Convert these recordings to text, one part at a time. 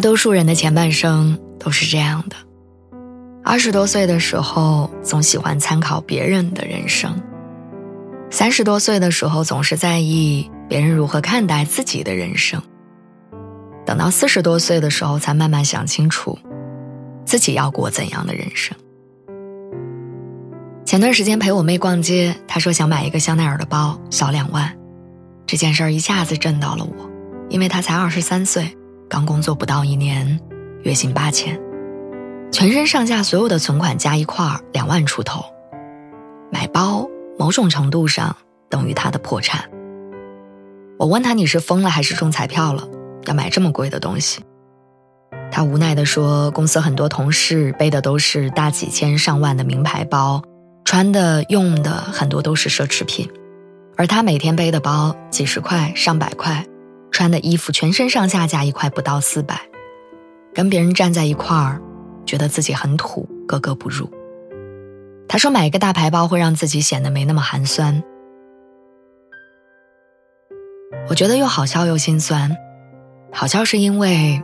多数人的前半生都是这样的：二十多岁的时候，总喜欢参考别人的人生；三十多岁的时候，总是在意别人如何看待自己的人生；等到四十多岁的时候，才慢慢想清楚自己要过怎样的人生。前段时间陪我妹逛街，她说想买一个香奈儿的包，小两万。这件事儿一下子震到了我，因为她才二十三岁。刚工作不到一年，月薪八千，全身上下所有的存款加一块儿两万出头，买包某种程度上等于他的破产。我问他你是疯了还是中彩票了，要买这么贵的东西？他无奈地说，公司很多同事背的都是大几千上万的名牌包，穿的用的很多都是奢侈品，而他每天背的包几十块上百块。穿的衣服全身上下加一块不到四百，跟别人站在一块儿，觉得自己很土，格格不入。他说买一个大牌包会让自己显得没那么寒酸。我觉得又好笑又心酸。好笑是因为，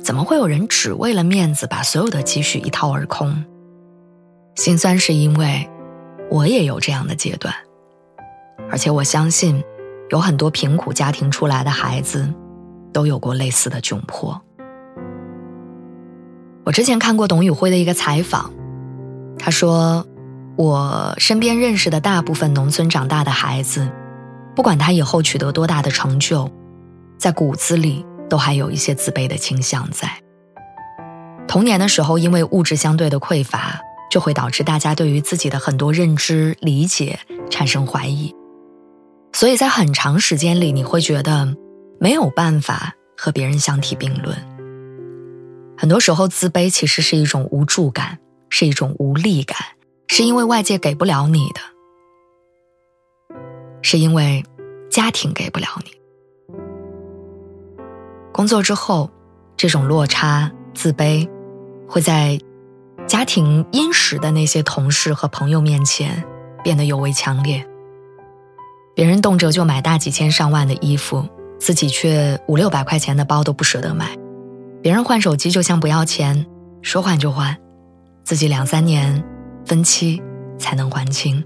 怎么会有人只为了面子把所有的积蓄一掏而空？心酸是因为，我也有这样的阶段，而且我相信。有很多贫苦家庭出来的孩子，都有过类似的窘迫。我之前看过董宇辉的一个采访，他说：“我身边认识的大部分农村长大的孩子，不管他以后取得多大的成就，在骨子里都还有一些自卑的倾向在。童年的时候，因为物质相对的匮乏，就会导致大家对于自己的很多认知理解产生怀疑。”所以在很长时间里，你会觉得没有办法和别人相提并论。很多时候，自卑其实是一种无助感，是一种无力感，是因为外界给不了你的，是因为家庭给不了你。工作之后，这种落差、自卑，会在家庭殷实的那些同事和朋友面前变得尤为强烈。别人动辄就买大几千上万的衣服，自己却五六百块钱的包都不舍得买；别人换手机就像不要钱，说换就换，自己两三年分期才能还清；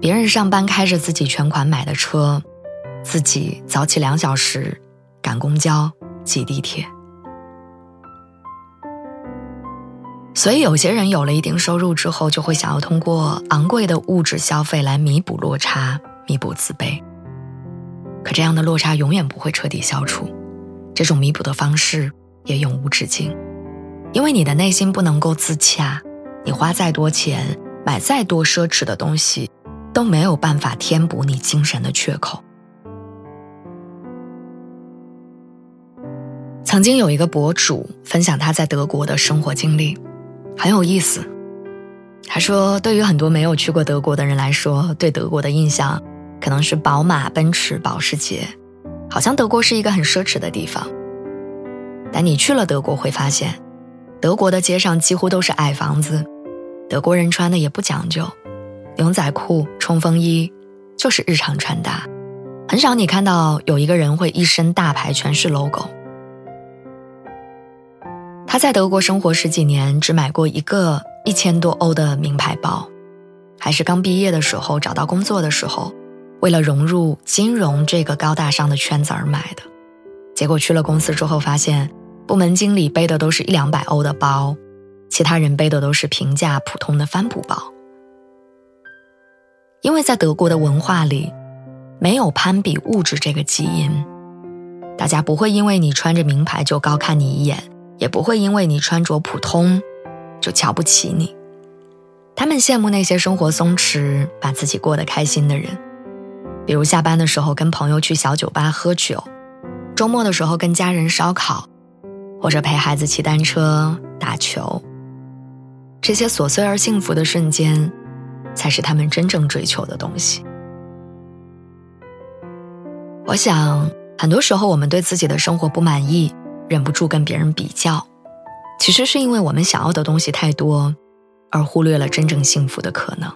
别人上班开着自己全款买的车，自己早起两小时赶公交挤地铁。所以，有些人有了一定收入之后，就会想要通过昂贵的物质消费来弥补落差。弥补自卑，可这样的落差永远不会彻底消除，这种弥补的方式也永无止境，因为你的内心不能够自洽，你花再多钱买再多奢侈的东西，都没有办法填补你精神的缺口。曾经有一个博主分享他在德国的生活经历，很有意思。他说，对于很多没有去过德国的人来说，对德国的印象。可能是宝马、奔驰、保时捷，好像德国是一个很奢侈的地方。但你去了德国会发现，德国的街上几乎都是矮房子，德国人穿的也不讲究，牛仔裤、冲锋衣就是日常穿搭，很少你看到有一个人会一身大牌全是 logo。他在德国生活十几年，只买过一个一千多欧的名牌包，还是刚毕业的时候找到工作的时候。为了融入金融这个高大上的圈子而买的，结果去了公司之后，发现部门经理背的都是一两百欧的包，其他人背的都是平价普通的帆布包。因为在德国的文化里，没有攀比物质这个基因，大家不会因为你穿着名牌就高看你一眼，也不会因为你穿着普通就瞧不起你。他们羡慕那些生活松弛、把自己过得开心的人。比如下班的时候跟朋友去小酒吧喝酒，周末的时候跟家人烧烤，或者陪孩子骑单车、打球。这些琐碎而幸福的瞬间，才是他们真正追求的东西。我想，很多时候我们对自己的生活不满意，忍不住跟别人比较，其实是因为我们想要的东西太多，而忽略了真正幸福的可能。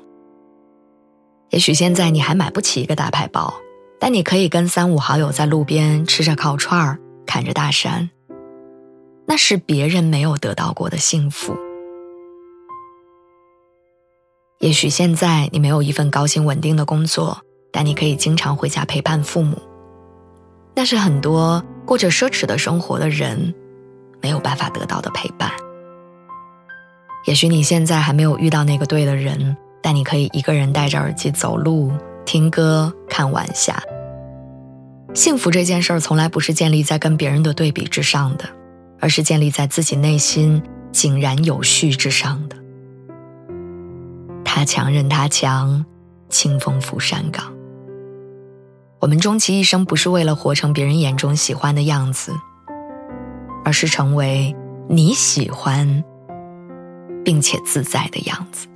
也许现在你还买不起一个大牌包。但你可以跟三五好友在路边吃着烤串儿，看着大山。那是别人没有得到过的幸福。也许现在你没有一份高薪稳定的工作，但你可以经常回家陪伴父母。那是很多过着奢侈的生活的人没有办法得到的陪伴。也许你现在还没有遇到那个对的人，但你可以一个人戴着耳机走路。听歌、看晚霞，幸福这件事儿从来不是建立在跟别人的对比之上的，而是建立在自己内心井然有序之上的。他强任他强，清风拂山岗。我们终其一生不是为了活成别人眼中喜欢的样子，而是成为你喜欢并且自在的样子。